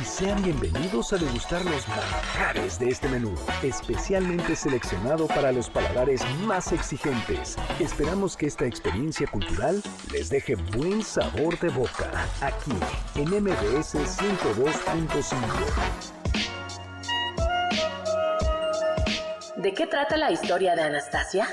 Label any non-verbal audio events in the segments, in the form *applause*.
Y sean bienvenidos a degustar los manjares de este menú, especialmente seleccionado para los paladares más exigentes. Esperamos que esta experiencia cultural les deje buen sabor de boca, aquí en MBS 102.5. ¿De qué trata la historia de Anastasia?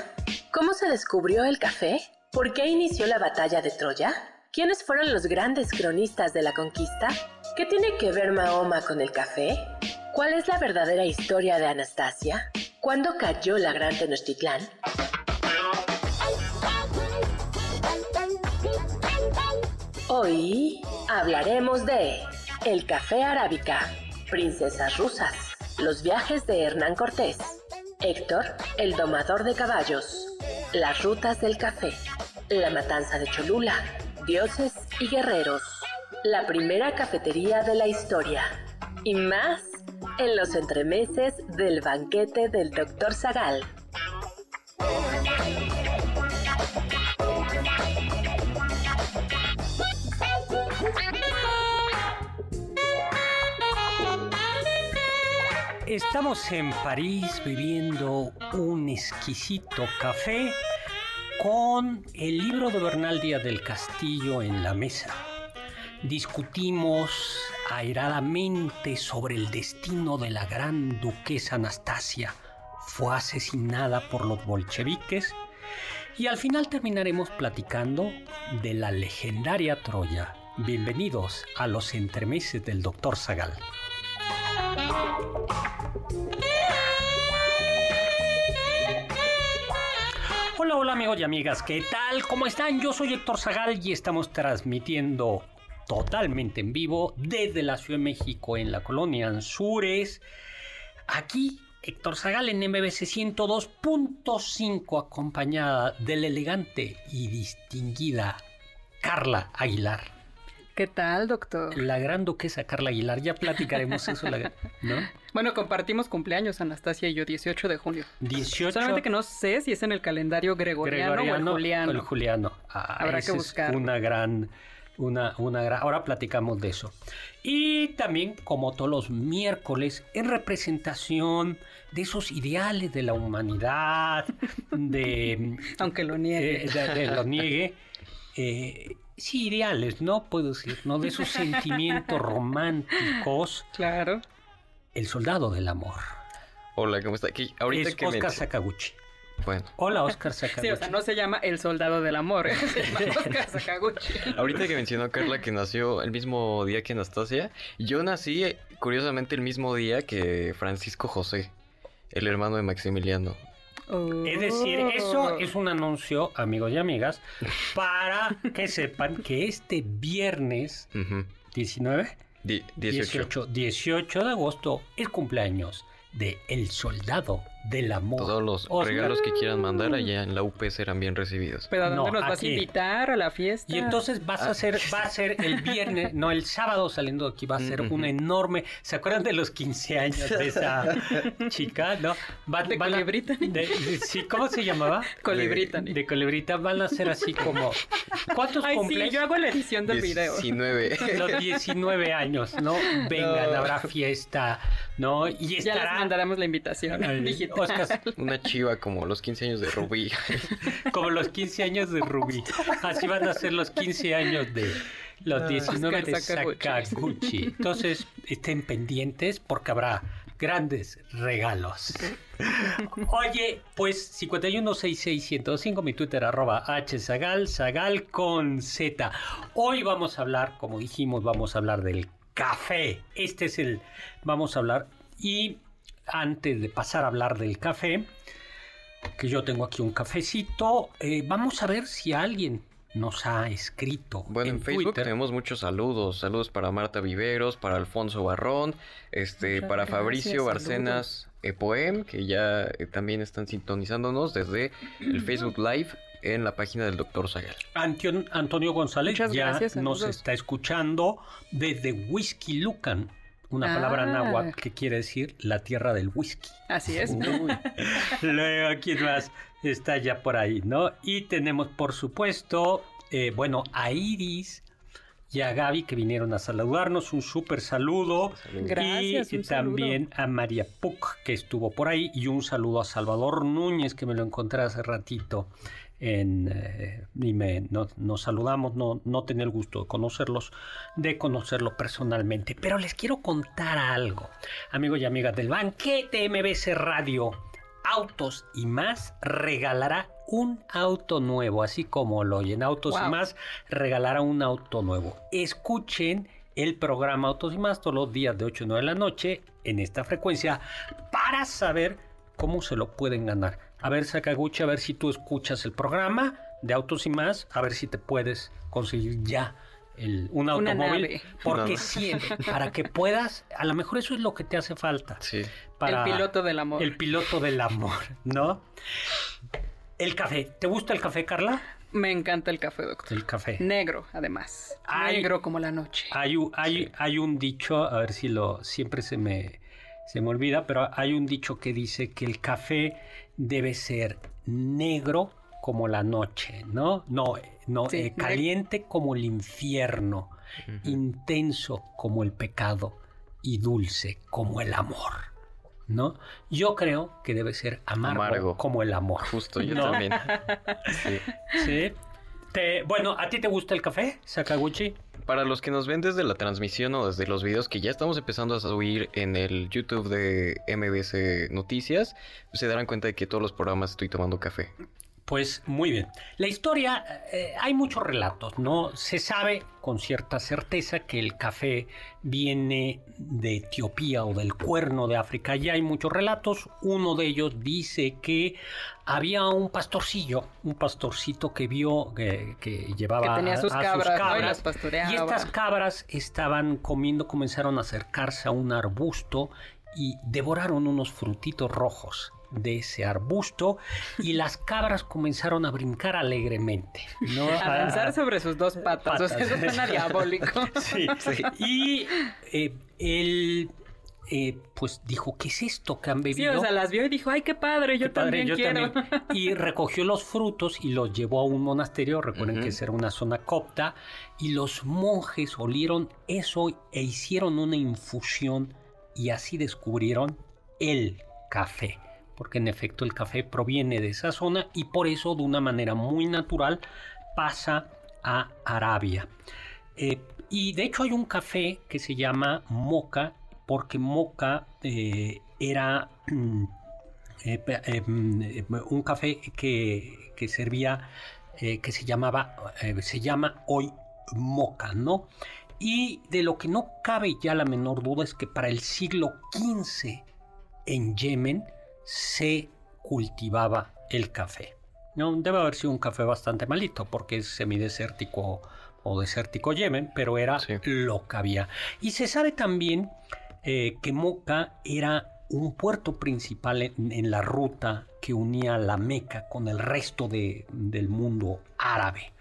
¿Cómo se descubrió el café? ¿Por qué inició la batalla de Troya? ¿Quiénes fueron los grandes cronistas de la conquista? ¿Qué tiene que ver Mahoma con el café? ¿Cuál es la verdadera historia de Anastasia? ¿Cuándo cayó la gran Tenochtitlán? Hoy hablaremos de el café arábica, princesas rusas, los viajes de Hernán Cortés, Héctor, el domador de caballos, las rutas del café, la matanza de Cholula, dioses y guerreros, la primera cafetería de la historia y más en los entremeses del banquete del Dr. Zagal. Estamos en París bebiendo un exquisito café con el libro de Bernal Díaz del Castillo en la mesa. Discutimos airadamente sobre el destino de la gran duquesa Anastasia. Fue asesinada por los bolcheviques y al final terminaremos platicando de la legendaria Troya. Bienvenidos a los entremeses del Dr. Zagal. Hola, hola amigos y amigas, ¿qué tal? ¿Cómo están? Yo soy Héctor Zagal y estamos transmitiendo totalmente en vivo desde la Ciudad de México en la colonia Anzures. Aquí Héctor Zagal en MBC 102.5 acompañada de la elegante y distinguida Carla Aguilar. ¿Qué tal, doctor? La gran duquesa Carla Aguilar, ya platicaremos eso, ¿no? *laughs* Bueno, compartimos cumpleaños, Anastasia y yo, 18 de junio. 18. Solamente que no sé si es en el calendario gregoriano, o el juliano. El juliano. Ah, Habrá que buscar. una gran, una, una gran. Ahora platicamos de eso. Y también, como todos los miércoles, en representación de esos ideales de la humanidad, *laughs* de. Aunque lo niegue. Eh, de, de, lo niegue. Eh, sí, ideales, ¿no? Puedo decir, ¿no? De esos sentimientos románticos. Claro. El soldado del amor. Hola, ¿cómo está? Aquí, ahorita es que Oscar me... Sakaguchi. Bueno. Hola, Oscar Sakaguchi. Sí, o sea, no se llama el soldado del amor, *laughs* se llama *laughs* Oscar Sakaguchi. Ahorita que mencionó Carla que nació el mismo día que Anastasia, yo nací, curiosamente, el mismo día que Francisco José, el hermano de Maximiliano. Oh. Es decir, eso es un anuncio, amigos y amigas, para que sepan que este viernes Ujú. 19, Di- 18. 18, 18 de agosto, el cumpleaños de El Soldado del Amor. Todos los Oscar. regalos que quieran mandar allá en la UP serán bien recibidos. ¿Pero a dónde No, nos vas a invitar? ¿A la fiesta? Y entonces vas a hacer, va a ser el viernes, no, el sábado saliendo de aquí va a ser Ujú. una enorme. ¿Se acuerdan de los 15 años de esa *laughs* chica? ¿No? Van- ¿De van a- Colibrí Tani? de- de- sí, ¿cómo se llamaba? Colibrí Tani. De Colibrita van a ser así como. ¿Cuántos Ay, sí, cumpleaños? yo hago la edición del video. 19. Los 19 años, ¿no? *laughs* Vengan, No. habrá fiesta, ¿no? Y Ya les estará. mandaremos la invitación Ay, digital. Oscar, Una chiva como los 15 años de Rubí. *laughs* como los 15 años de Rubí. Así van a ser los 15 años de los Ah, 19 de Oscar Sakaguchi. Sakaguchi. Entonces, estén pendientes porque habrá grandes regalos. Oye, pues 5166105, mi Twitter arroba hzagal, zagal con z. Hoy vamos a hablar, como dijimos, vamos a hablar del café. Este es el, vamos a hablar y antes de pasar a hablar del café, que yo tengo aquí un cafecito, eh, vamos a ver si alguien nos ha escrito. Bueno, en, Facebook tenemos muchos saludos. Saludos para Marta Viveros, para Alfonso Barrón, este, para Fabricio Barcenas Epoem, que ya eh, también están sintonizándonos desde el Facebook Live en la página del doctor Zagal. Antonio González ya nos está escuchando desde Whisky Lucan. Una palabra ah. náhuatl que quiere decir la tierra del whisky. Así es. *laughs* Luego, ¿quién más está ya por ahí, no? Y tenemos, por supuesto, eh, bueno, a Iris y a Gaby que vinieron a saludarnos. Un súper saludo. Gracias. Y también a María Puc que estuvo por ahí. Y un saludo a Salvador Núñez que me lo encontré hace ratito en, eh, y me, nos saludamos, no, no tenía el gusto de conocerlos, de conocerlo personalmente. Pero les quiero contar algo, amigos y amigas del banquete MBC Radio. Autos y más regalará un auto nuevo, así como lo oyen. Autos y más regalará un auto nuevo. Escuchen el programa Autos y más todos los días de 8 a 9 de la noche en esta frecuencia para saber cómo se lo pueden ganar. A ver, Sakaguchi, a ver si tú escuchas el programa de Autos y más, a ver si te puedes conseguir ya el, un automóvil. Porque sí, *laughs* para que puedas, a lo mejor eso es lo que te hace falta. Sí. Para el piloto del amor. El piloto del amor, ¿no? El café. ¿Te gusta el café, Carla? Me encanta el café, doctor. El café. Negro, además. Negro como la noche. Hay, hay, hay un dicho, a ver si lo siempre se me se me olvida, pero hay un dicho que dice que el café debe ser negro como la noche, ¿no? No, no, eh, caliente como el infierno, intenso como el pecado y dulce como el amor. ¿No? Yo creo que debe ser amargo, como el amor. Justo, yo también. *laughs* sí. ¿Sí? bueno, ¿a ti te gusta el café, Sakaguchi? Para los que nos ven desde la transmisión o desde los videos que ya estamos empezando a subir en el YouTube de MBC Noticias, se darán cuenta de que todos los programas estoy tomando café. Pues muy bien. La historia, eh, hay muchos relatos, ¿no? Se sabe con cierta certeza que el café viene de Etiopía o del cuerno de África. Ya hay muchos relatos. Uno de ellos dice que había un pastorcillo, un pastorcito que vio que, llevaba que tenía sus, cabras, y, y estas cabras estaban comiendo, comenzaron a acercarse a un arbusto y devoraron unos frutitos rojos de ese arbusto y las cabras comenzaron a brincar alegremente. ¿no? *laughs* A avanzar sobre sus dos patas. O sea, eso suena diabólico. *laughs* Sí, sí. Y eh, él eh, pues dijo, ¿qué es esto que han bebido? Sí, o sea, las vio y dijo, ay, qué padre, yo también quiero. *laughs* Y recogió los frutos y los llevó a un monasterio, recuerden que esa era una zona copta, y los monjes olieron eso e hicieron una infusión y así descubrieron el café porque en efecto el café proviene de esa zona y por eso de una manera muy natural pasa a Arabia. Eh, y de hecho hay un café que se llama Moca, porque Moca eh, era mm, eh, mm, un café que, que servía, que se llamaba, se llama hoy Moca, ¿no? Y de lo que no cabe ya la menor duda es que para el siglo XV en Yemen se cultivaba el café. No, debe haber sido un café bastante malito porque es semidesértico o desértico Yemen, pero era lo que había. Y se sabe también eh, que Moca era un puerto principal en, la ruta que unía la Meca con el resto del mundo árabe.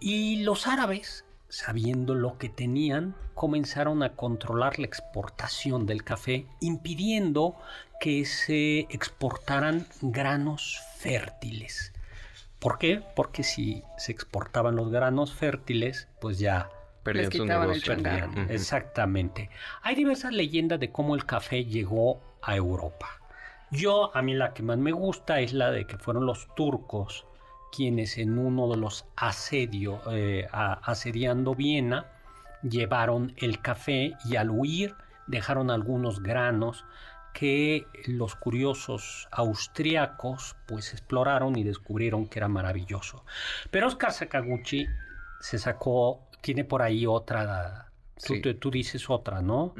Y los árabes sabiendo lo que tenían, comenzaron a controlar la exportación del café, impidiendo que se exportaran granos fértiles. ¿Por qué? Porque si se exportaban los granos fértiles, pues ya perdían su negocio. Exactamente. Hay diversas leyendas de cómo el café llegó a Europa. Yo, a mí la que más me gusta es la de que fueron los turcos quienes en uno de los asedios, eh, asediando Viena, llevaron el café y al huir dejaron algunos granos que los curiosos austriacos pues exploraron y descubrieron que era maravilloso. Pero Oscar Sakaguchi se sacó, tiene por ahí otra, tú, Sí. tú- tú dices otra, ¿no?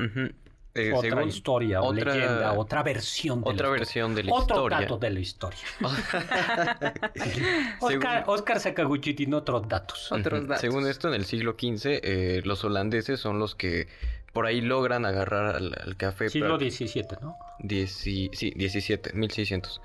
Eh, otra según- historia o otra- leyenda, otra versión de otra la versión de la Otro historia. dato de la historia. *laughs* Oscar, Oscar Sakaguchi tiene otros datos. Otros datos. Según esto, en el siglo XV, eh, los holandeses son los que por ahí logran agarrar al, al café. Siglo XVII, ¿no? Dieci- sí, 17, 1600.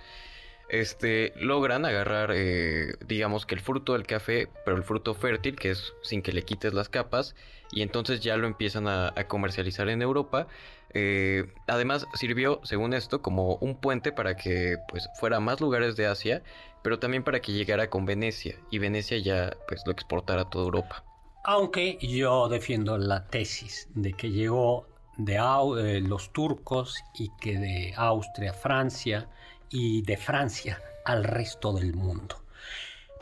Este, logran agarrar, eh, digamos que el fruto del café, pero el fruto fértil, que es sin que le quites las capas, y entonces ya lo empiezan a, comercializar en Europa. Eh, además, sirvió, según esto, como un puente para que pues fuera a más lugares de Asia, pero también para que llegara con Venecia, y Venecia ya pues lo exportara a toda Europa. Aunque yo defiendo la tesis de que llegó de eh, los turcos y que de Austria Francia y de Francia al resto del mundo.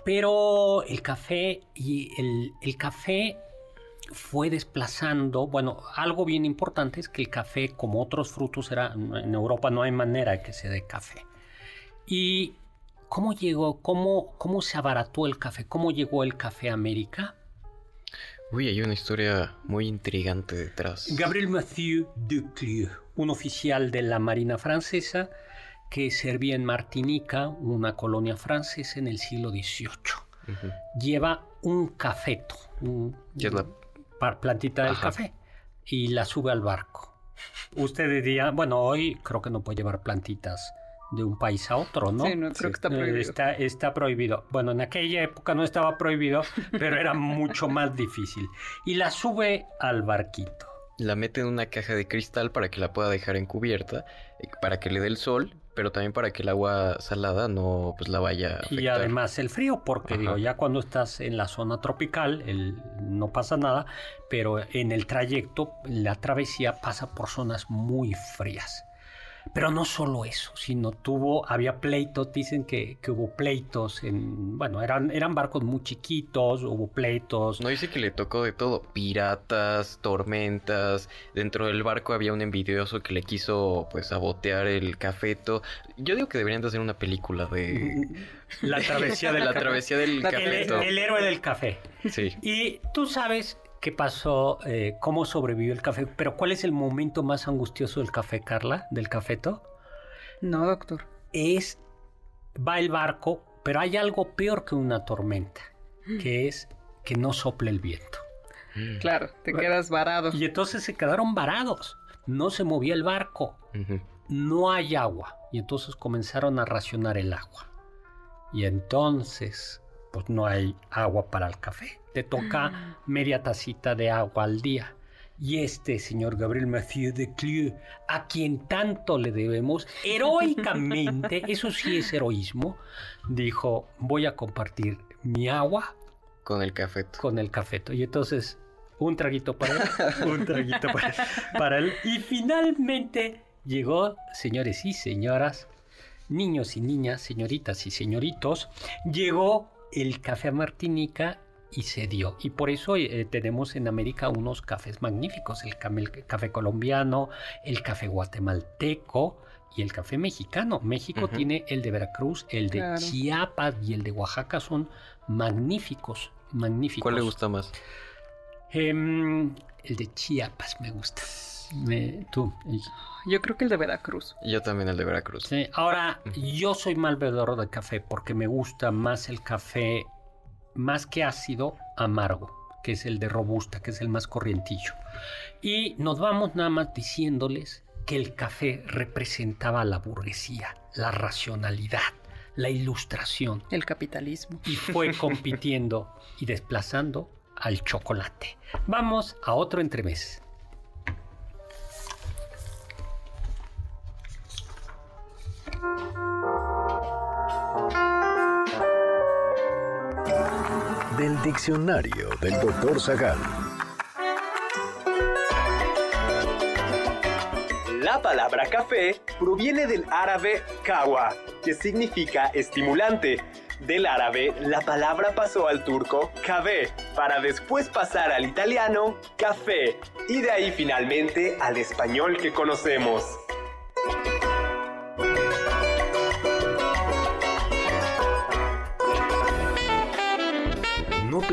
Pero el café y el, el café fue desplazando, bueno, algo bien importante es que el café, como otros frutos, era, en Europa no hay manera de que se dé café. ¿Y cómo llegó, cómo, cómo se abarató el café? ¿Cómo llegó el café a América? Uy, hay una historia muy intrigante detrás. Gabriel Mathieu Duclieu, un oficial de la Marina francesa que servía en Martinica, una colonia francesa en el siglo XVIII. Lleva un cafeto, un- la- plantita del Ajá. café, y la sube al barco. Usted diría, bueno, hoy creo que no puede llevar plantitas de un país a otro, ¿no? Sí, no, creo que está Eh, prohibido. Está, está prohibido. Bueno, en aquella época no estaba prohibido, pero era mucho más difícil. Y la sube al barquito. La mete en una caja de cristal para que la pueda dejar encubierta, para que le dé el sol, pero también para que el agua salada no pues la vaya a afectar. Y además el frío, porque Ajá. digo, ya cuando estás en la zona tropical el- no pasa nada, pero en el trayecto, la travesía pasa por zonas muy frías. Pero no solo eso, sino tuvo, había pleitos, dicen que, que hubo pleitos, en, bueno, eran, eran barcos muy chiquitos, hubo pleitos. No dice que le tocó de todo, piratas, tormentas, dentro del barco había un envidioso que le quiso pues sabotear el cafeto. Yo digo que deberían de hacer una película de La travesía *laughs* de la travesía del el, cafeto. el héroe del café. Sí. Y tú sabes qué pasó, eh, cómo sobrevivió el café, pero ¿cuál es el momento más angustioso del café, Carla? ¿Del cafeto? No, doctor. Es, va el barco, pero hay algo peor que una tormenta, que es que no sople el viento. Claro, te quedas varado. Y entonces se quedaron varados, no se movía el barco, no hay agua. Y entonces comenzaron a racionar el agua. Y entonces, pues no hay agua para el café. Te toca media tacita de agua al día. Y este señor Gabriel Mathieu de Clieu, a quien tanto le debemos, heroicamente, *laughs* eso sí es heroísmo, dijo, voy a compartir mi agua Con el cafeto. con el cafeto. Y entonces, un traguito para él, *laughs* un traguito para, para él. Y finalmente llegó, señores y señoras, niños y niñas, señoritas y señoritos, llegó el café a Martinica y se dio. Y por eso eh, tenemos en América unos cafés magníficos, el, café colombiano, el café guatemalteco y el café mexicano. México tiene el de Veracruz, el de Claro. Chiapas y el de Oaxaca son magníficos, magníficos. ¿Cuál le gusta más? Em, el de Chiapas me gusta. Me- tú. el- Yo creo que el de Veracruz. Yo también el de Veracruz. sí. Ahora, yo soy mal bebedor de café porque me gusta más el café, más que ácido, amargo, que es el de robusta, que es el más corrientillo. Y nos vamos nada más diciéndoles que el café representaba la burguesía, la racionalidad, la ilustración, El capitalismo. y fue *laughs* compitiendo y desplazando al chocolate. Vamos a otro entremés. Del diccionario del doctor Zagal. La palabra café proviene del árabe kawa, que significa estimulante. Del árabe, la palabra pasó al turco café, para después pasar al italiano café, y de ahí finalmente al español que conocemos.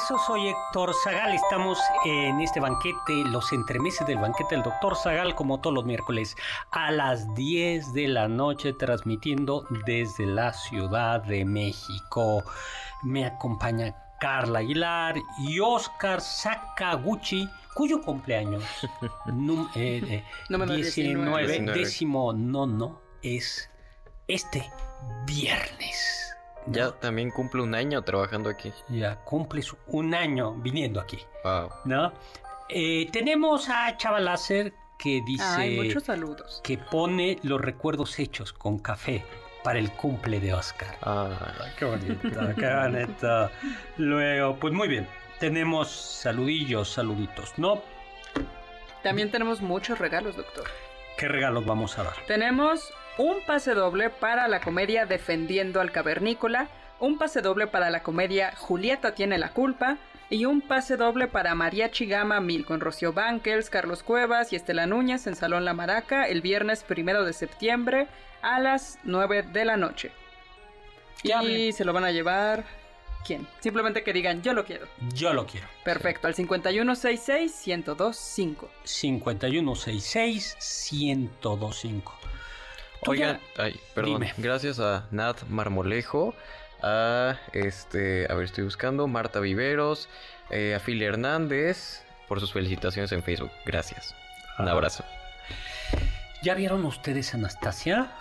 Regreso, soy Héctor Zagal, estamos en este banquete, los entremeses del banquete del doctor Zagal, como todos los miércoles, a las 10 de la noche, transmitiendo desde la Ciudad de México. Me acompaña Carla Aguilar y Oscar Sakaguchi, cuyo cumpleaños *laughs* num- eh, eh, Número 19, 19. décimo nono es este viernes. Ya también cumple un año trabajando aquí. Ya cumples un año viniendo aquí, Wow. ¿no? Eh, tenemos a Chava Láser que dice Ay, muchos saludos. que pone los recuerdos hechos con café para el cumple de Oscar. Ah, Qué bonito, qué bonito. Luego, pues muy bien, tenemos saludillos, saluditos, ¿no? También tenemos muchos regalos, doctor. ¿Qué regalos vamos a dar? Tenemos un pase doble para la comedia Defendiendo al Cavernícola, un pase doble para la comedia Julieta tiene la culpa y un pase doble para Mariachi Gama Mil con Rocío Banquels, Carlos Cuevas y Estela Núñez en Salón La Maraca el viernes primero de septiembre a las 9 de la noche. Y se lo van a llevar. ¿Quién? Simplemente que digan yo lo quiero. Yo lo quiero. Perfecto, al 5166-1025. 5166-1025. Oigan, ya- ay, perdón. Dime. Gracias a Nat Marmolejo, a este, a ver, estoy buscando, Marta Viveros, eh, a Phil Hernández, por sus felicitaciones en Facebook. Gracias. Un Ah. abrazo. ¿Ya vieron ustedes Anastasia?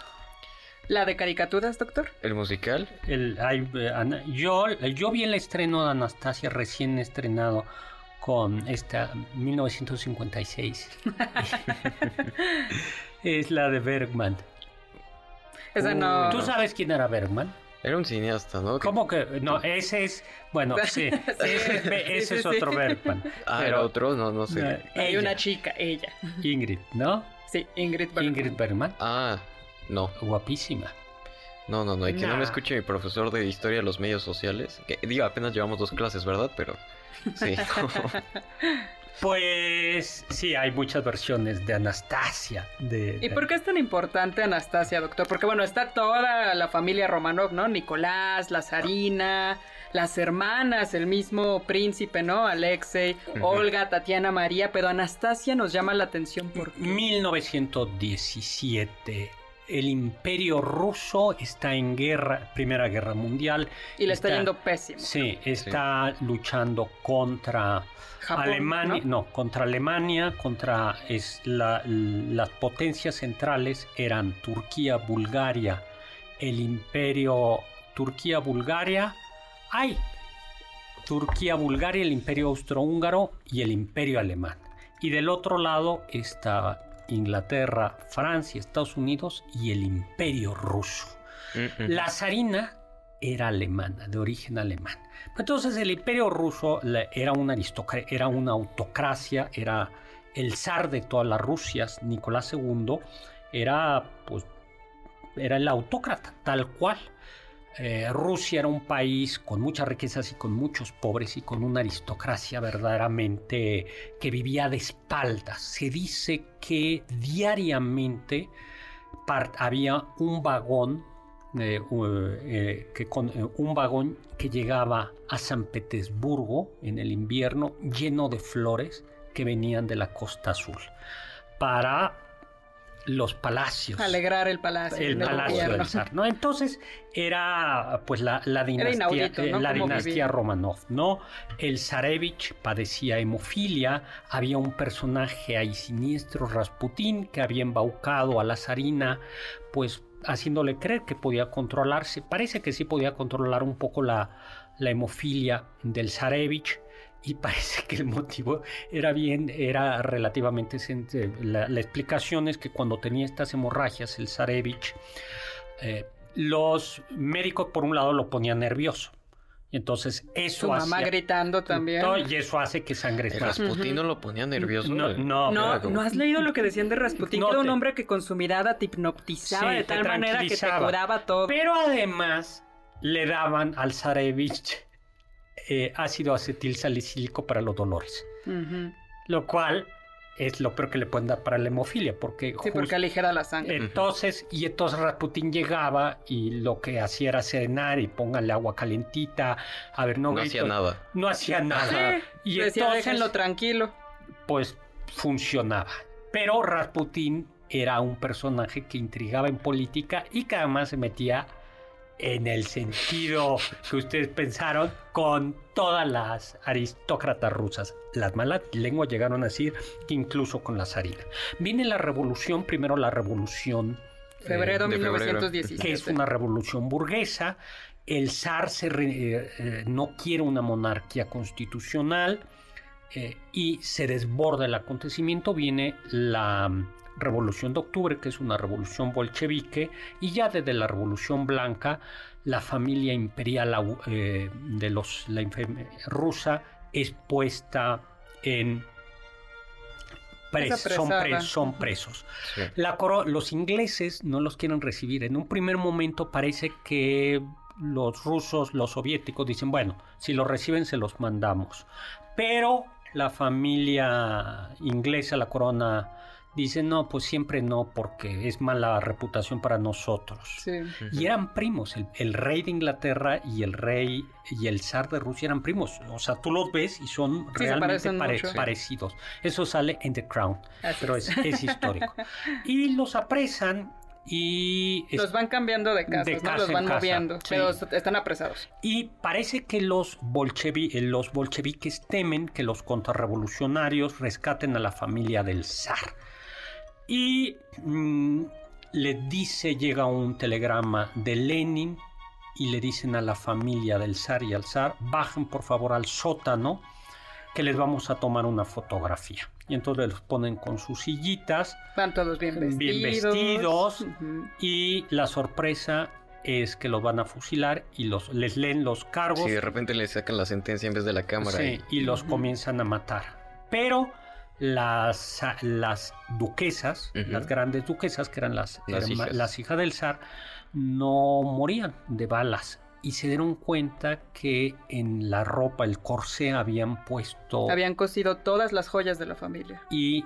¿La de caricaturas, doctor? El musical, El, ay, Ana- yo, yo vi el estreno de Anastasia recién estrenado con esta 1956. *laughs* *laughs* es la de Bergman. Esa no. ¿Tú sabes quién era Bergman? era un cineasta, ¿no? ¿Cómo que? No, ese es. Bueno, *laughs* sí, ese es, ese Sí, es sí, otro sí. Bergman. Ah, Pero, era otro, no, no sé. Hay ella, una chica, ella. Ingrid, ¿no? Sí, Ingrid Bergman. Ingrid Bergman. Ah, no, Guapísima. no, no, no, y que no me escuche mi profesor de historia de los medios sociales. Que digo, apenas llevamos dos clases, ¿verdad? Pero sí. *laughs* *laughs* Pues sí, hay muchas versiones de Anastasia. De, ¿Y por qué es tan importante Anastasia, doctor? Porque bueno, está toda la familia Romanov, ¿no? Nicolás, la Zarina, las hermanas, el mismo príncipe, ¿no? Alexei. Olga, Tatiana, María, pero Anastasia nos llama la atención porque 1917. El imperio ruso está en guerra, Primera Guerra Mundial. y le está, Está- yendo pésimo. Sí, está luchando contra Japón, Alemania, ¿no? ¿no? contra Alemania, contra es la- las potencias centrales eran Turquía, Bulgaria, el imperio Turquía, Bulgaria, ay, Turquía, Bulgaria, el imperio austrohúngaro y el imperio alemán. Y del otro lado está Inglaterra, Francia, Estados Unidos y el imperio ruso. La zarina era alemana, de origen alemán. Entonces el imperio ruso era una aristocracia, era una autocracia, era el zar de todas las Rusias, Nicolás II, era pues era el autócrata, tal cual. Eh, Rusia era un país con muchas riquezas y con muchos pobres y con una aristocracia verdaderamente que vivía de espaldas. Se dice que diariamente había un vagón, eh, eh, que un vagón que llegaba a San Petersburgo en el invierno lleno de flores que venían de la costa azul para los palacios. Alegrar el palacio. El palacio del zar, ¿no? Entonces era pues la, dinastía, eh, la dinastía Romanov, ¿no? El zarevich padecía hemofilia, había un personaje ahí siniestro, Rasputín, que había embaucado a la zarina, pues haciéndole creer que podía controlarse. Parece que sí podía controlar un poco la, la hemofilia del zarevich y parece que el motivo era bien, era relativamente sencillo. La, explicación es que cuando tenía estas hemorragias, el Zarevich, eh, los médicos por un lado lo ponían nervioso. Y entonces eso Su mamá gritando también. y eso hace que sangre más. Rasputín no lo ponía nervioso. No, no, no, has leído lo que decían de Rasputín, era un hombre que con su mirada te hipnotizaba de tal manera que te curaba todo. Pero además le daban al Zarevich eh, ácido acetil salicílico para los dolores. Lo cual es lo peor que le pueden dar para la hemofilia, porque... Sí, porque aligera la sangre. Entonces, y entonces Rasputín llegaba y lo que hacía era serenar y póngale agua calentita, a ver, no... No hacía nada. No hacía nada. y decía, entonces, déjenlo tranquilo. Pues funcionaba. Pero Rasputín era un personaje que intrigaba en política y que además se metía en el sentido que ustedes pensaron con todas las aristócratas rusas. Las malas lenguas llegaron a decir que incluso con la zarina. Viene la revolución, primero la revolución febrero de 1917, que es una revolución burguesa. El zar se eh, eh, no quiere una monarquía constitucional eh, y se desborda el acontecimiento. Viene la Revolución de Octubre, que es una revolución bolchevique, y ya desde la Revolución Blanca, la familia imperial eh, de los, la rusa es puesta en son, presos. los ingleses no los quieren recibir. En un primer momento parece que los rusos, los soviéticos dicen, bueno, si los reciben se los mandamos. Pero la familia inglesa, la corona dicen, no, pues siempre no, porque es mala reputación para nosotros. Y eran primos, el, rey de Inglaterra y el rey y el zar de Rusia eran primos. O sea, tú los ves y son realmente parecidos. Eso sale en The Crown, pero es, histórico. *laughs* y los apresan y los van cambiando de casa, ¿no? los van moviendo, pero están apresados. Y parece que los, los bolcheviques temen que los contrarrevolucionarios rescaten a la familia del zar. Y mm, le dice, llega un telegrama de Lenin y le dicen a la familia del zar y al zar, bajen por favor al sótano que les vamos a tomar una fotografía. Y entonces los ponen con sus sillitas. Van todos bien vestidos. Bien vestidos. Y la sorpresa es que los van a fusilar y los, les leen los cargos. Sí, de repente les sacan la sentencia en vez de la cámara. Sí, y, los comienzan a matar. Pero las, las duquesas, las grandes duquesas, que eran las, las, hijas. del zar, no morían de balas. Y se dieron cuenta que en la ropa, el corsé, habían puesto... Habían cosido todas las joyas de la familia. Y...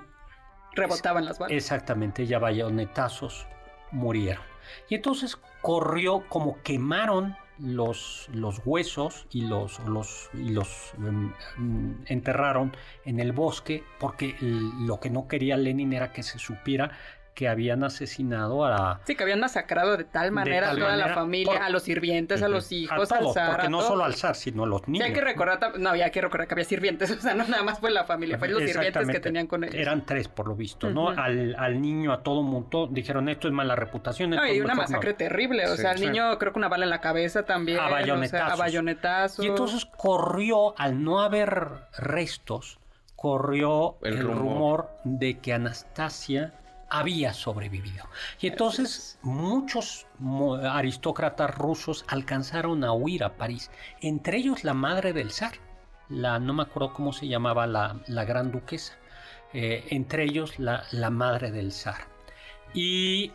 Rebotaban las balas. Exactamente, ya bayonetazos murieron. Y entonces corrió como quemaron los, los huesos y los, los, y los em, em, enterraron en el bosque porque lo que no quería Lenin era que se supiera que habían asesinado a... Sí, que habían masacrado de tal manera a toda la familia, a los sirvientes, a los hijos, a al zar. Porque no solo al zar, sino a los niños. Sí, hay que recordar, no, había que recordar que había sirvientes, *laughs* o sea, no nada más fue la familia, fue los sirvientes que tenían con ellos. Eran tres, por lo visto, ¿no? al, al, niño, a todo mundo, dijeron, esto es mala reputación. No, y una masacre terrible, o sea, al niño creo que una bala en la cabeza también. A bayonetazos. a bayonetazos. Y entonces corrió, al no haber restos, corrió el, rumor de que Anastasia había sobrevivido. Y entonces muchos aristócratas rusos alcanzaron a huir a París, entre ellos la madre del zar, la, no me acuerdo cómo se llamaba la, gran duquesa, eh, entre ellos la, la madre del zar. Y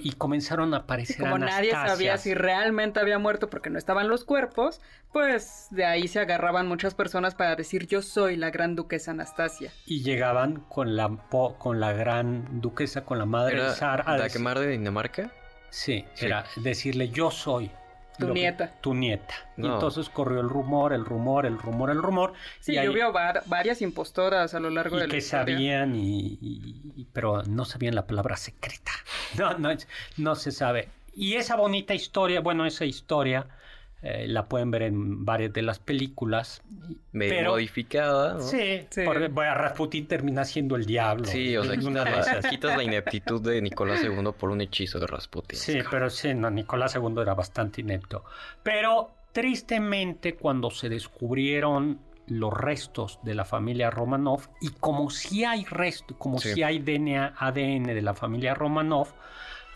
y comenzaron a aparecer y como nadie sabía si realmente había muerto porque no estaban los cuerpos, pues de ahí se agarraban muchas personas para decir yo soy la gran duquesa Anastasia. Y llegaban con la con la gran duquesa, con la madre ¿Era zar. ¿La quemar de Dinamarca? Sí, era decirle yo soy Tu lo que- nieta. tu nieta. Y entonces corrió el rumor, el rumor, el rumor, el rumor. Sí, y ahí- yo veo var- varias impostoras a lo largo de y la que historia. sabían, y, y- pero no sabían la palabra secreta. *laughs* No, no, no se sabe. Y esa bonita historia, bueno, esa historia eh, la pueden ver en varias de las películas. Medio pero, modificada, ¿no? Sí, Sí. porque bueno, Rasputin termina siendo el diablo. Sí, o *laughs* sea, Una quitas la, esas. quitas la ineptitud de Nicolás II por un hechizo de Rasputin. Sí, pero sí, no, Nicolás II era bastante inepto. Pero tristemente cuando se descubrieron los restos de la familia Romanov y como si hay resto, como Sí. si hay DNA, ADN de la familia Romanov,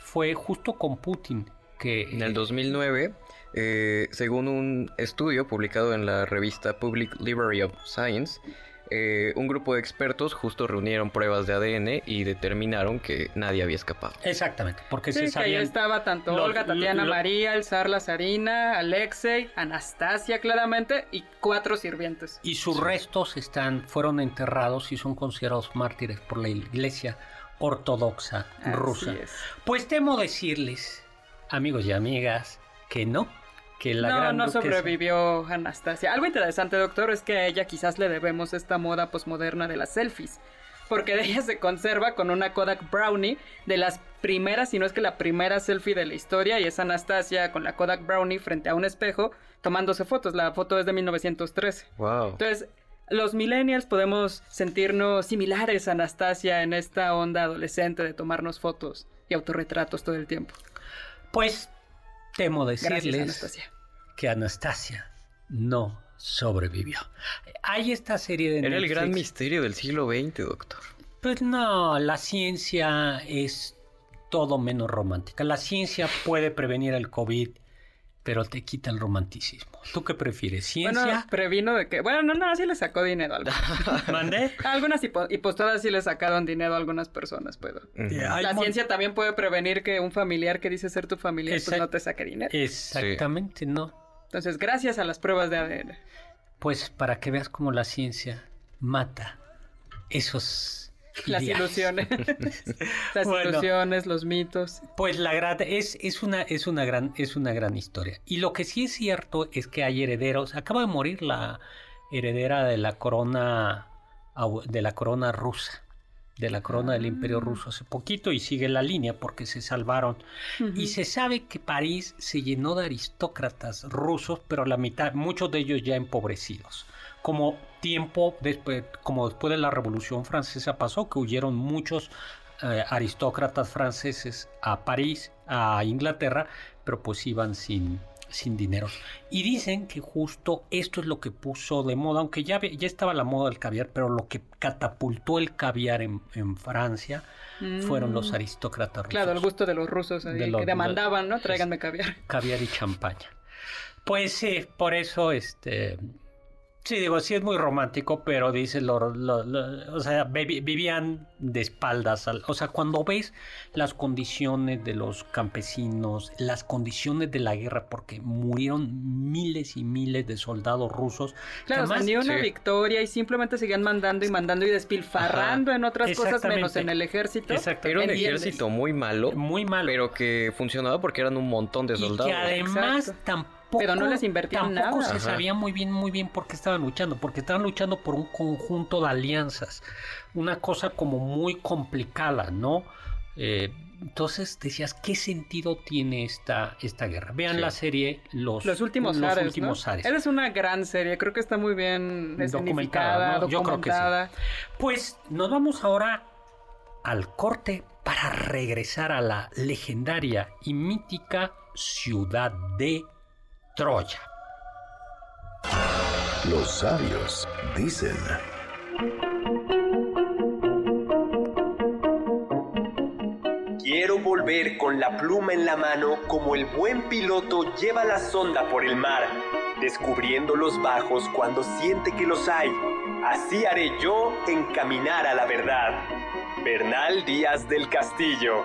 fue justo con Putin que En el 2009, eh, según un estudio publicado en la revista Public Library of Science, eh, un grupo de expertos justo reunieron pruebas de ADN y determinaron que nadie había escapado. exactamente, porque Sí, se que ahí sabían estaba tanto lo- Olga, Tatiana lo- María, el zar Lazarina, Alexei, Anastasia claramente y cuatro sirvientes. y sus restos están fueron enterrados y son considerados mártires por la Iglesia ortodoxa Así rusa. es. Pues temo decirles, amigos y amigas, que no, que la no, gran no duquesa- sobrevivió Anastasia. Algo interesante, doctor, es que a ella quizás le debemos esta moda posmoderna de las selfies. Porque de ella se conserva con una Kodak Brownie de las primeras, si no es que la primera selfie de la historia, y es Anastasia con la Kodak Brownie frente a un espejo tomándose fotos. La foto es de 1913. Wow. Entonces, los millennials podemos sentirnos similares a Anastasia en esta onda adolescente de tomarnos fotos y autorretratos todo el tiempo. Pues temo Gracias, decirles Anastasia. que Anastasia no sobrevivió. Hay esta serie de Era el gran Netflix- misterio del siglo XX, doctor. Pues no, la ciencia es todo menos romántica. La ciencia puede prevenir el COVID, pero te quita el romanticismo. ¿Tú qué prefieres? Bueno, ¿Ciencia? previno de que... Bueno, no, no, sí le sacó dinero a algunas. *laughs* ¿Mandé? algunas hipo- hipostadas sí le sacaron dinero a algunas personas, pero... La ciencia también puede prevenir que un familiar que dice ser tu familiar pues no te saque dinero. Exactamente, no. Entonces, gracias a las pruebas de ADN. Pues para que veas cómo la ciencia mata esos *laughs* Las ilusiones. *laughs* las Bueno. ilusiones, los mitos. Pues la gran es, es una es una gran es una gran historia. Y lo que sí es cierto es que hay herederos. Acaba de morir la heredera de la corona de la corona rusa, de la corona del Imperio Ruso hace poquito y sigue la línea porque se salvaron. Y se sabe que París se llenó de aristócratas rusos, pero la mitad, muchos de ellos ya empobrecidos. Como tiempo después, como después de la Revolución Francesa pasó, que huyeron muchos eh, aristócratas franceses a París, a Inglaterra, pero pues iban sin, sin dinero. Y dicen que justo esto es lo que puso de moda, aunque ya, ya estaba la moda del caviar, pero lo que catapultó el caviar en, en Francia fueron los aristócratas rusos. Mm. Claro, el gusto de los rusos De que demandaban, ¿no? Tráiganme caviar. caviar y champaña. Pues sí, por eso, este... Sí, digo, sí es muy romántico, pero dice, lo, lo- lo- o sea, vi- vivían de espaldas. al- o sea, cuando ves las condiciones de los campesinos, las condiciones de la guerra, porque murieron miles y miles de soldados rusos. Claro, ni una sí. victoria y simplemente seguían mandando y mandando y despilfarrando en otras cosas menos en el ejército. Exacto. Era un ejército muy malo, muy mal. pero que funcionaba porque eran un montón de Y soldados. que además Exacto. tampoco, Pero no les invertían tampoco nada. se Ajá. sabía muy bien, muy bien por qué estaban luchando, porque estaban luchando por un conjunto de alianzas, una cosa como muy complicada, ¿no? Eh, entonces decías, ¿qué sentido tiene esta, esta guerra? Vean Sí. la serie Los, Los últimos los Ares, últimos ¿no? Ares. Es una gran serie, creo que está muy bien Documentada. Yo creo que sí. Pues nos vamos ahora al corte para regresar a la legendaria y mítica ciudad de Troya. Los sabios dicen. Quiero volver con la pluma en la mano como el buen piloto lleva la sonda por el mar, descubriendo los bajos cuando siente que los hay. Así haré yo encaminar a la verdad. Bernal Díaz del Castillo.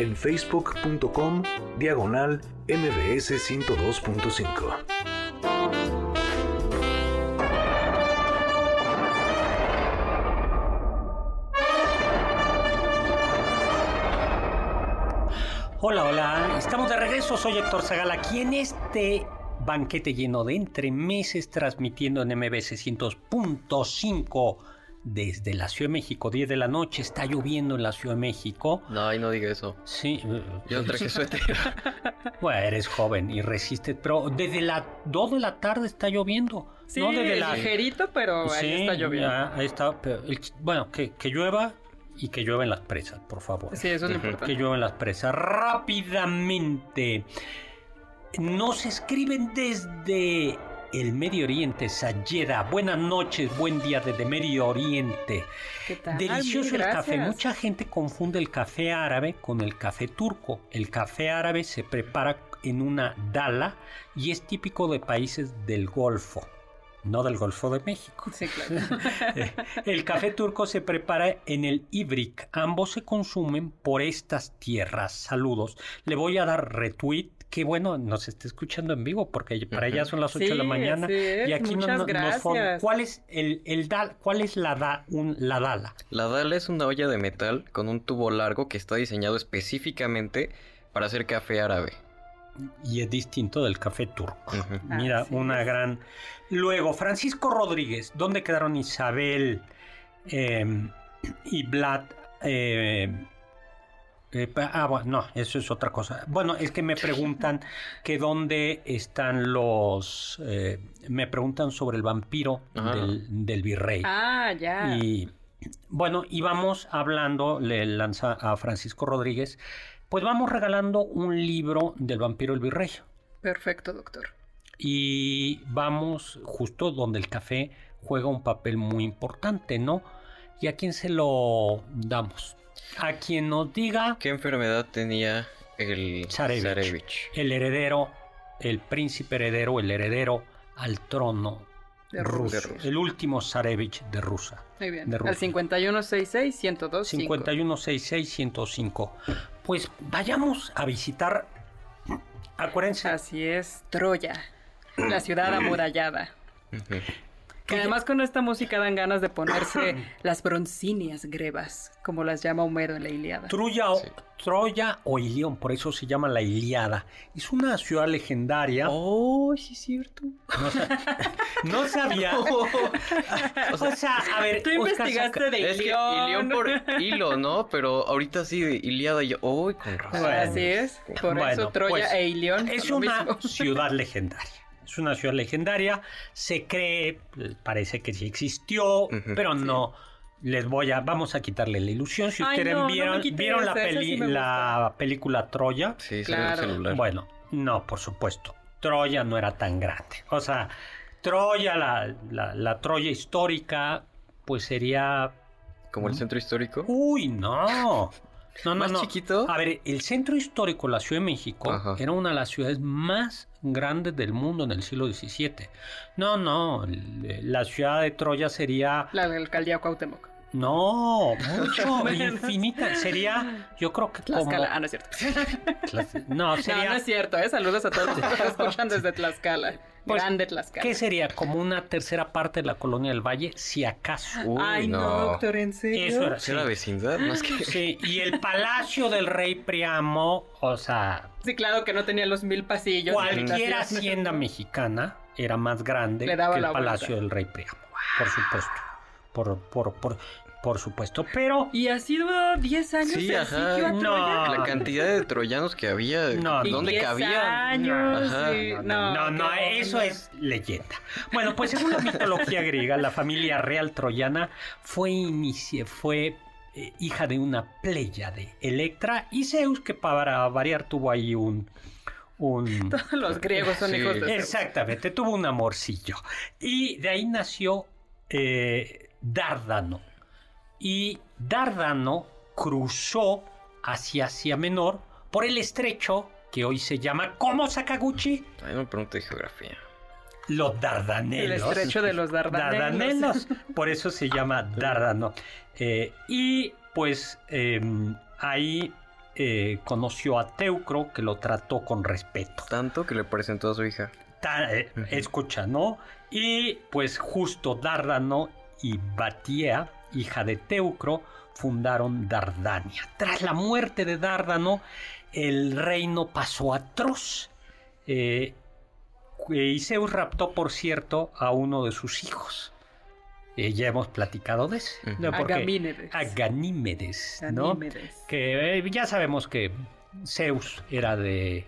en facebook.com diagonal mbs 102.5. Hola, hola, estamos de regreso, soy Héctor Zagal, aquí en este banquete lleno de entremeses transmitiendo en MBS 100.5 desde la Ciudad de México, 10 de la noche, está lloviendo en la Ciudad de México. No, ay, no diga eso. Sí. Yo traje suéter. *laughs* Bueno, eres joven y resistes, pero desde las 2 de la tarde está lloviendo. Sí, no desde la... ligerito, pero ahí está lloviendo. ya, ahí está. pero el ch- bueno, que, que llueva y que llueva en las presas, por favor. Sí, eso es importante. Que llueva en las presas. Rápidamente. Nos escriben desde el Medio Oriente, Sayeda. Buenas noches, buen día desde Medio Oriente. ¿Qué tal? Delicioso el café. Mucha gente confunde el café árabe con el café turco. El café árabe se prepara en una dala y es típico de países del Golfo, no del Golfo de México. Sí, claro. *laughs* Eh, El café turco se prepara en el Ibrik. Ambos se consumen por estas tierras. Saludos. Le voy a dar retweet. Qué bueno, nos está escuchando en vivo porque para ella son las 8 de la mañana. Y aquí no- nos. ¿Cuál es el, el dal? ¿Cuál es la, da, un- la dala? La Dala es una olla de metal con un tubo largo que está diseñado específicamente para hacer café árabe. Y es distinto del café turco. Mira, una es. gran. Luego, Francisco Rodríguez. ¿Dónde quedaron Isabel eh, y Vlad? Eh, eh, ah, bueno, no, eso es otra cosa. Bueno, es que me preguntan *laughs* que dónde están los. eh, me preguntan sobre el vampiro Ah. del, del virrey. Ah, ya. Y bueno, y vamos hablando, le lanza a Francisco Rodríguez, pues vamos regalando un libro del vampiro el virrey. Perfecto, doctor. Y vamos justo donde el café juega un papel muy importante, ¿no? ¿Y a quién se lo damos? A quien nos diga ¿Qué enfermedad tenía el Zarevich. Zarevich? el heredero, el príncipe heredero, el heredero al trono De ruso, Rusia. el último Zarevich de Rusia. Muy bien. De Al Rusia. 5166-102. 5166-105. Pues vayamos a visitar. Acuérdense. Así es, Troya, la ciudad amurallada. Que además con esta música dan ganas de ponerse las broncíneas grebas, como las llama Homero en la Iliada. Troya, o- Sí. Troya o Ilión, por eso se llama la Iliada. Es una ciudad legendaria. Oh, sí es cierto. No, sa- *laughs* no sabía. *laughs* o, sea, a ver, Tú investigaste de Es que Ilión. Ilión por *laughs* hilo, ¿no? Pero ahorita sí de Iliada y yo. ¡Uy, con razón! Bueno. Así es, por Bueno, eso Troya pues, e Ilión Es una mismo. ciudad legendaria. Es una ciudad legendaria. Se cree, eh, parece que sí existió, pero no. Les voy a, vamos a quitarle la ilusión. Si Ay, ustedes no, vieron, la, esa, esa peli- sí me la película Troya, Sí, sale Claro. el celular. bueno, no, por supuesto. Troya no era tan grande. O sea, Troya, la, la- la Troya histórica, pues sería. Como el centro histórico. Uy, no. *laughs* No, no, ¿Más no. chiquito? A ver, el centro histórico de la Ciudad de México Ajá. era una de las ciudades más grandes del mundo en el siglo XVII. No, no, l- la ciudad de Troya sería, La alcaldía Cuauhtémoc. no, mucho, *laughs* infinita. Sería, yo creo que como... Tlaxcala. Ah, no es cierto. No, *laughs* No, sería... no es cierto, ¿eh? Saludos a todos los que escuchan desde Tlaxcala. Pues, Grande Tlaxcala. ¿Qué sería? Como una tercera parte de la colonia del Valle, si acaso. Uy, Ay, no, doctor, ¿en serio? Eso era, ¿Será sí. vecindad? Más que... Sí, y el palacio del rey Priamo, o sea, Sí, claro que no tenía los mil pasillos. Cualquier hacienda mexicana era más grande Le daba que el la Palacio vuelta. del Rey Priamo, por supuesto. Por, por, por, por supuesto. Pero Y así duró 10 años Sí, el ajá. sitio a No. La cantidad de troyanos que había. No, ¿Dónde 10 cabían? años, Ajá. sí. no, No, no, no, qué eso es leyenda. Bueno, pues según la mitología griega, la familia real troyana fue inici- fue eh, hija de una playa de Electra, y Zeus, que para variar tuvo ahí un... un *laughs* Todos los griegos son Sí. hijos de Zeus. Exactamente, tuvo un amorcillo. Y de ahí nació eh, Dárdano. Y Dárdano cruzó hacia Asia Menor por el estrecho que hoy se llama ¿Cómo Sakaguchi? Ay, no me pregunte de geografía. Los Dardanelos. El estrecho de los Dardanelos. Dardanelos. Por eso se llama *laughs* Dárdano. Eh, y pues eh, ahí eh, conoció a Teucro, que lo trató con respeto. Tanto que le presentó a su hija. Ta- eh, Escucha, ¿no? Y pues justo Dárdano y Batia, hija de Teucro, fundaron Dardania. Tras la muerte de Dárdano, el reino pasó a Tros. Eh, y Zeus raptó, por cierto, a uno de sus hijos. Eh, ya hemos platicado de eso. ¿no? Porque- Aganímedes. Aganímedes, ¿no? Ganímedes. Que eh, ya sabemos que Zeus era de...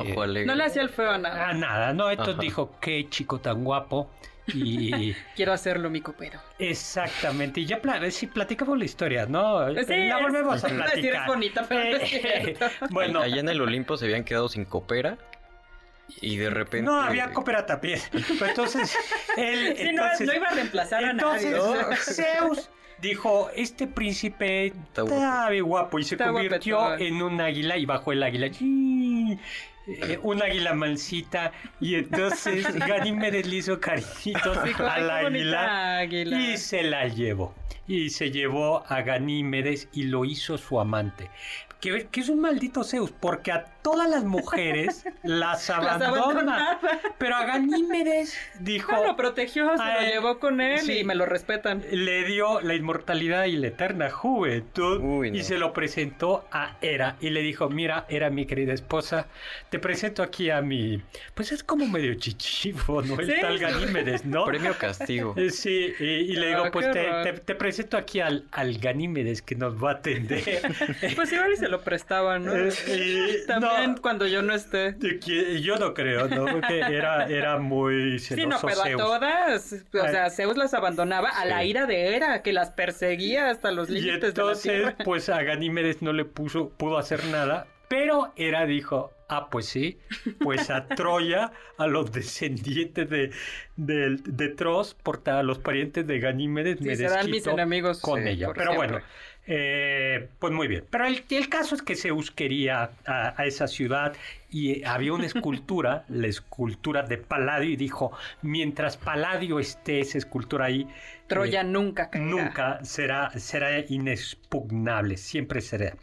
Ojo eh, alegre. No le hacía el feo a nada. Ah, nada, no, entonces Ajá. dijo, qué chico tan guapo. Y *laughs* Quiero hacerlo mi copero. exactamente, y ya sí, platicamos la historia, ¿no? Sí, la es- volvemos a iba a decir, es platicar. bonita, pero no es Eh, *laughs* bueno, Allá en el Olimpo se habían quedado sin copera. Y de repente. no había copera. *laughs* Pero entonces, él, Sí, entonces, no iba a reemplazar a entonces, nadie. Zeus dijo, este príncipe Está guapo y se Está convirtió guapetón. en un águila y bajó el águila. ¡Yii! Eh, un águila mansita y entonces *laughs* Ganímedes le hizo cariñitos Dijo, "Ay, al águila águila". y se la llevó. Y se llevó a Ganímedes y lo hizo su amante. Que, que es un maldito Zeus, porque a todas las mujeres las *laughs* abandona. Pero a Ganímedes dijo, No, lo protegió, se lo llevó con él sí. y me lo respetan. le dio la inmortalidad y la eterna juventud Uy, no. y se lo presentó a Hera y le dijo, mira, Hera, mi querida esposa, te presento aquí a mi... Pues es como medio chichivo, ¿no? El Sí. tal Ganímedes, ¿no? Premio castigo. Eh, Sí, y, y le digo, Ah, pues qué te, te- te presento aquí al, al Ganímedes que nos va a atender. Pues igual y se lo prestaban, ¿no? *laughs* Eh, y- También no. cuando yo no esté. Yo no creo, ¿no? Porque era, era muy Sí, celoso no, pero a todas, o Ay. sea, Zeus las abandonaba a la Sí. ira de Hera, que las perseguía hasta los límites de la entonces, tierra. pues a Ganímedes no le puso, pudo hacer nada, pero Hera dijo, ah, pues sí, pues a *laughs* Troya, a los descendientes de, de, de Tros, por a los parientes de Ganímedes, Sí, me serán mis enemigos, con sí, ella. por Pero siempre. bueno, eh, pues muy bien. Pero el, el caso es que Zeus quería a, a esa ciudad y había una escultura, *laughs* la escultura de Palladio, y dijo, mientras Palladio esté esa escultura ahí, Troya eh, nunca caerá. nunca será, será inexpugnable, siempre será.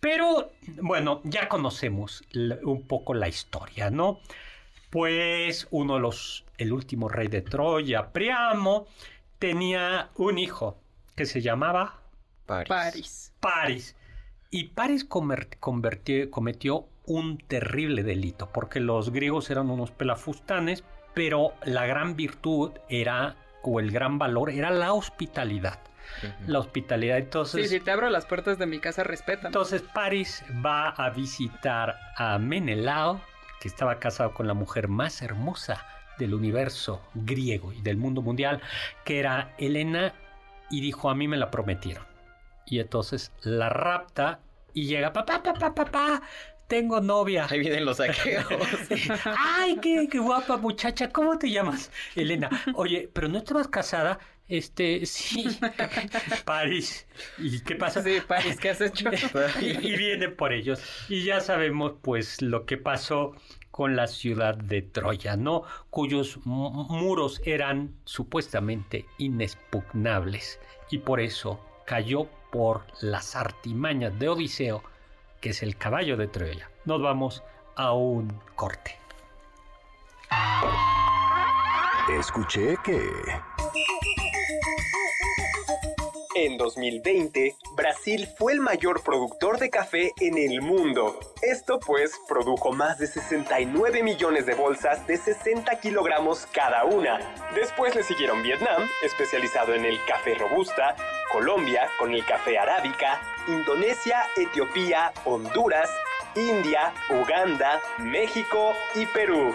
Pero bueno, ya conocemos un poco la historia, ¿no? Pues uno de los, el último rey de Troya, Priamo, tenía un hijo que se llamaba París. París. Y convertí- cometió un terrible delito, porque los griegos eran unos pelafustanes, pero la gran virtud era, o el gran valor, era la hospitalidad. La hospitalidad. Entonces, Sí, si te abro las puertas de mi casa, respétame. entonces Paris va a visitar a Menelao, que estaba casado con la mujer más hermosa del universo griego y del mundo mundial, que era Helena, y dijo, a mí me la prometieron. Y entonces la rapta y llega, papá, papá, papá, tengo novia. Ahí vienen los saqueos. *laughs* Ay, qué, qué guapa muchacha, ¿cómo te llamas? Elena. Oye, pero no estabas casada. Este, sí. *laughs* París. ¿Y qué pasa? Sí, París, ¿qué has hecho? *laughs* y, y viene por ellos. Y ya sabemos, pues, lo que pasó con la ciudad de Troya, ¿no? Cuyos mu- muros eran supuestamente inexpugnables. Y por eso cayó por las artimañas de Odiseo, que es el caballo de Troya. Nos vamos a un corte. Escuché que... En 2020, Brasil fue el mayor productor de café en el mundo. Esto pues produjo más de 69 millones de bolsas de 60 kilogramos cada una. Después le siguieron Vietnam, especializado en el café robusta, Colombia con el café arábica, Indonesia, Etiopía, Honduras, India, Uganda, México y Perú.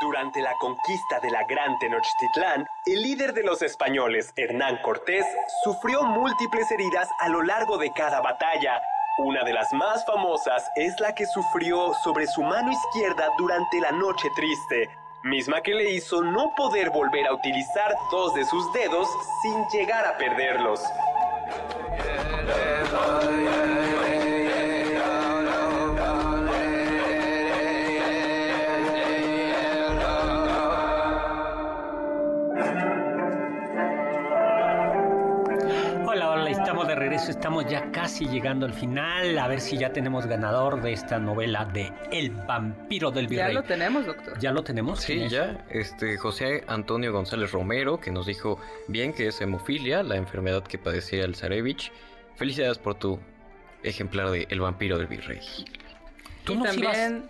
Durante la conquista de la Gran Tenochtitlán, el líder de los españoles, Hernán Cortés, sufrió múltiples heridas a lo largo de cada batalla. Una de las más famosas es la que sufrió sobre su mano izquierda durante la Noche Triste, misma que le hizo no poder volver a utilizar dos de sus dedos sin llegar a perderlos. Casi llegando al final, a ver si ya tenemos ganador de esta novela de El vampiro del Ya virrey. lo tenemos, doctor. ¿Ya lo tenemos? Sí, ya. Este, José Antonio González Romero, que nos dijo bien que es hemofilia, la enfermedad que padecía el Zarevich. Felicidades por tu ejemplar de El vampiro del virrey. Tú y nos también...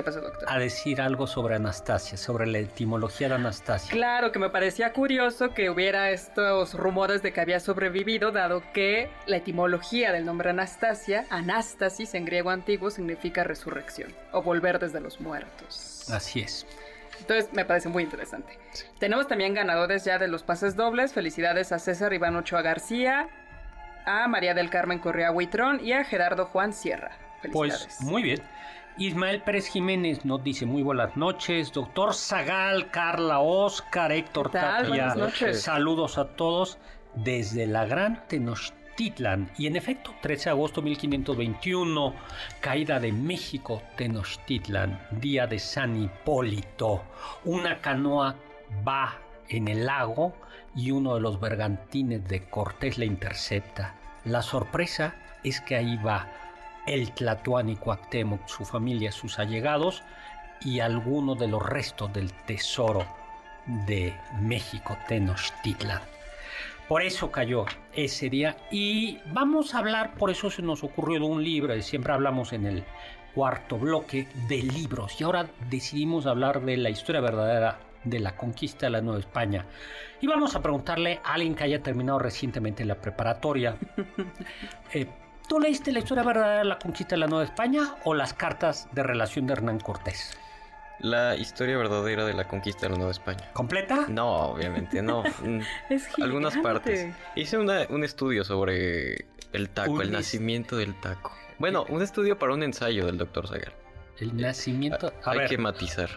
¿Qué pasó, doctor? a decir algo sobre Anastasia, sobre la etimología de Anastasia. Claro que me parecía curioso que hubiera estos rumores de que había sobrevivido, dado que la etimología del nombre Anastasia, Anastasis en griego antiguo, significa resurrección o volver desde los muertos. Así es. Entonces me parece muy interesante. Tenemos también ganadores ya de los pases dobles. Felicidades a César Iván Ochoa García, a María del Carmen Correa Huitrón y a Gerardo Juan Sierra. Felicidades. Pues muy bien. Ismael Pérez Jiménez nos dice muy buenas noches. Doctor Zagal, Carla, Oscar, Héctor. Tapia. Buenas noches. Saludos a todos desde la Gran Tenochtitlan. Y en efecto, 13 de agosto de 1521, caída de México, Tenochtitlan, día de San Hipólito. Una canoa va en el lago y uno de los bergantines de Cortés la intercepta. La sorpresa es que ahí va el Tlatoani Cuauhtémoc, su familia, sus allegados y algunos de los restos del tesoro de México, Tenochtitlan. Por eso cayó ese día y vamos a hablar, por eso se nos ocurrió de un libro, y siempre hablamos en el cuarto bloque de libros y ahora decidimos hablar de la historia verdadera de la conquista de la Nueva España. Y vamos a preguntarle a alguien que haya terminado recientemente la preparatoria. *laughs* eh, ¿Tú leíste la historia verdadera de la conquista de la Nueva España o las cartas de relación de Hernán Cortés? La historia verdadera de la conquista de la Nueva España. ¿Completa? No, obviamente no. *laughs* Mm, Es Algunas partes. Hice una- un estudio sobre el taco, Un el nacimiento del taco. Bueno, un estudio para un ensayo del doctor Zagal. El nacimiento... A Hay ver, que matizar.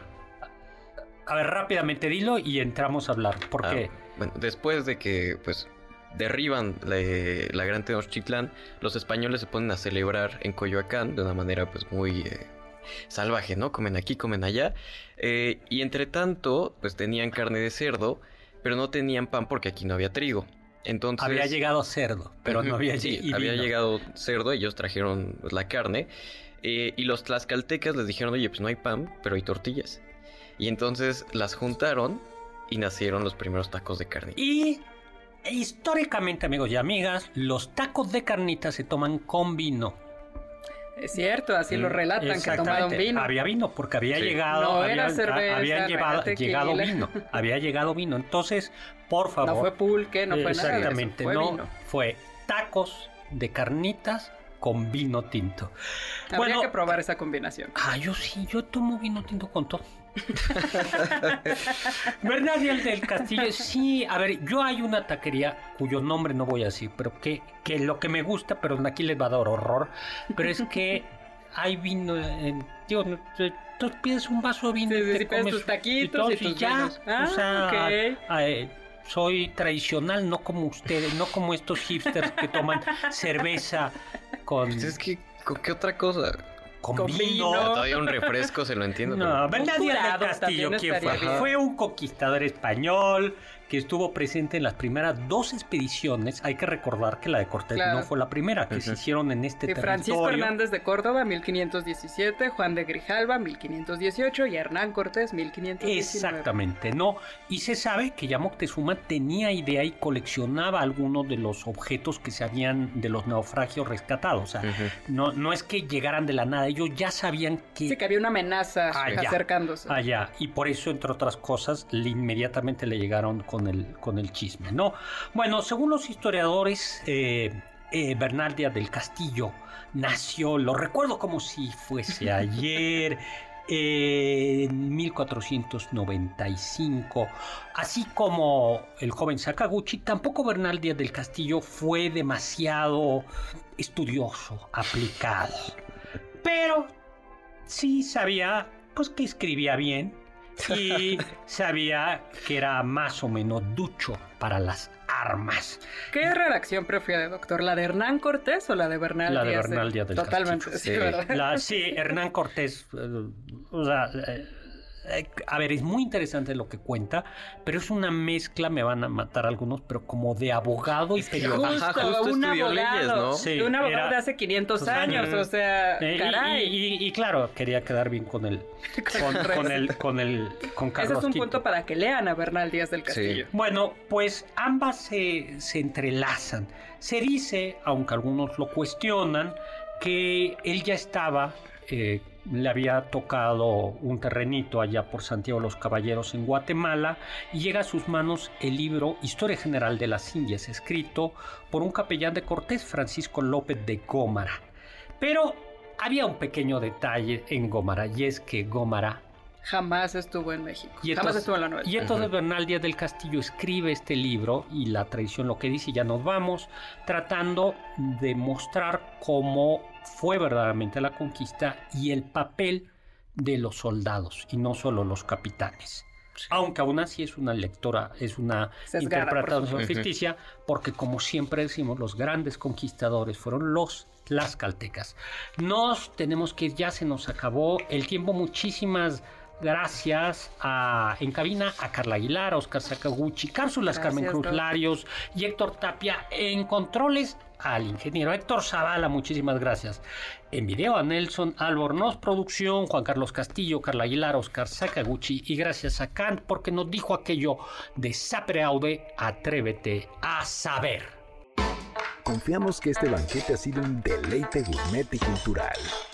a ver, rápidamente dilo y entramos a hablar. ¿Por Ah, qué? bueno, después de que pues derriban la, la Gran Tenochtitlán, los españoles se ponen a celebrar en Coyoacán de una manera pues muy eh, salvaje, ¿no? Comen aquí, comen allá. Eh, y entre tanto, pues tenían carne de cerdo, pero no tenían pan porque aquí no había trigo. Entonces... Había llegado cerdo, pero no había, sí, y había llegado cerdo, ellos trajeron pues, la carne. eh, y los tlaxcaltecas les dijeron, oye, pues no hay pan, pero hay tortillas. Y entonces las juntaron y nacieron los primeros tacos de carne. Y históricamente, amigos y amigas, los tacos de carnitas se toman con vino. Es cierto, así lo Mm, relatan, que tomaron Exactamente. vino. Había vino porque había Sí. llegado, No había, era cerveza, habían no llevado, era llegado *laughs* vino, había llegado vino. Entonces, por favor, No fue pulque, no fue nada. de eso, exactamente, no vino. fue tacos de carnitas con vino tinto. Habría Bueno, que probar esa combinación. Ah, yo sí, yo tomo vino tinto con todo. *laughs* ¿Verdad, el del Castillo? Sí, a ver, yo hay una taquería cuyo nombre no voy a decir, pero que, que lo que me gusta, pero aquí les va a dar horror, pero es que *laughs* hay vino, eh, tú pides un vaso de vino Sí, y te comes tus taquitos y tus ya. Ah, o sea, a- eh, soy tradicional, no como ustedes, no como estos hipsters que toman *laughs* cerveza con, Pues es que, ¿con qué otra cosa? Con, con vino. vino. Todavía un refresco, se lo entiendo. No, pero- del Castillo, ¿quién fue? bien. Fue un conquistador español que estuvo presente en las primeras dos expediciones. Hay que recordar que la de Cortés no fue la primera, que se hicieron en este y Francisco Hernández de Córdoba, 1517, Juan de Grijalva, 1518 y Hernán Cortés, 1519. Exactamente, ¿no? Y se sabe que ya Moctezuma tenía idea y coleccionaba algunos de los objetos que se habían de los naufragios rescatados. O sea, no, no es que llegaran de la nada, ellos ya sabían que... Sí, que había una amenaza acercándose. Allá, y por eso, entre otras cosas, inmediatamente le llegaron con el, con el chisme, ¿no? Bueno, según los historiadores, eh, eh, Bernal Díaz del Castillo nació, lo recuerdo como si fuese *laughs* ayer, en 1495. Así como el joven Sakaguchi, tampoco Bernal Díaz del Castillo fue demasiado estudioso, aplicado. Pero sí sabía pues que escribía bien y sabía que era más o menos ducho para las armas. ¿Qué redacción prefiere, doctor? ¿La de Hernán Cortés o la de Bernal La de Bernal Díaz del Totalmente, sí, ¿verdad? sí, Hernán Cortés, eh, o sea, eh, a ver, es muy interesante lo que cuenta, pero es una mezcla, me van a matar algunos, pero como de abogado y periodista. Justo, un abogado, un abogado de hace 500 años, o sea, eh, caray. Y, claro, quería quedar bien con el, *laughs* con, el, con el, con Carlos Ese es un punto para que lean a Bernal Díaz del Castillo. Bueno, pues ambas se, se entrelazan. Se dice, aunque algunos lo cuestionan, que él ya estaba eh, le había tocado un terrenito allá por Santiago de los Caballeros en Guatemala y llega a sus manos el libro Historia General de las Indias, escrito por un capellán de Cortés, Francisco López de Gómara. Pero había un pequeño detalle en Gómara y es que Gómara jamás estuvo en México. Y jamás estuvo en la novela. Y entonces Bernal Díaz del Castillo escribe este libro y la tradición lo que dice, y ya nos vamos, tratando de mostrar cómo fue verdaderamente la conquista y el papel de los soldados y no solo los capitanes. Aunque aún así es una lectora, es una interpretación ficticia, porque como siempre decimos, los grandes conquistadores fueron los las caltecas. Nos tenemos que ir, ya se nos acabó el tiempo. Muchísimas gracias a, en cabina a Carla Aguilar, a Oscar Sakaguchi, cápsulas Carmen Cruz Larios y Héctor Tapia en controles al ingeniero Héctor Zavala, muchísimas gracias. En video a Nelson Albornoz, producción, Juan Carlos Castillo, Carla Aguilar, Oscar Sakaguchi y gracias a Kant porque nos dijo aquello de Sapre Aude, atrévete a saber. Confiamos que este banquete ha sido un deleite gourmet y cultural.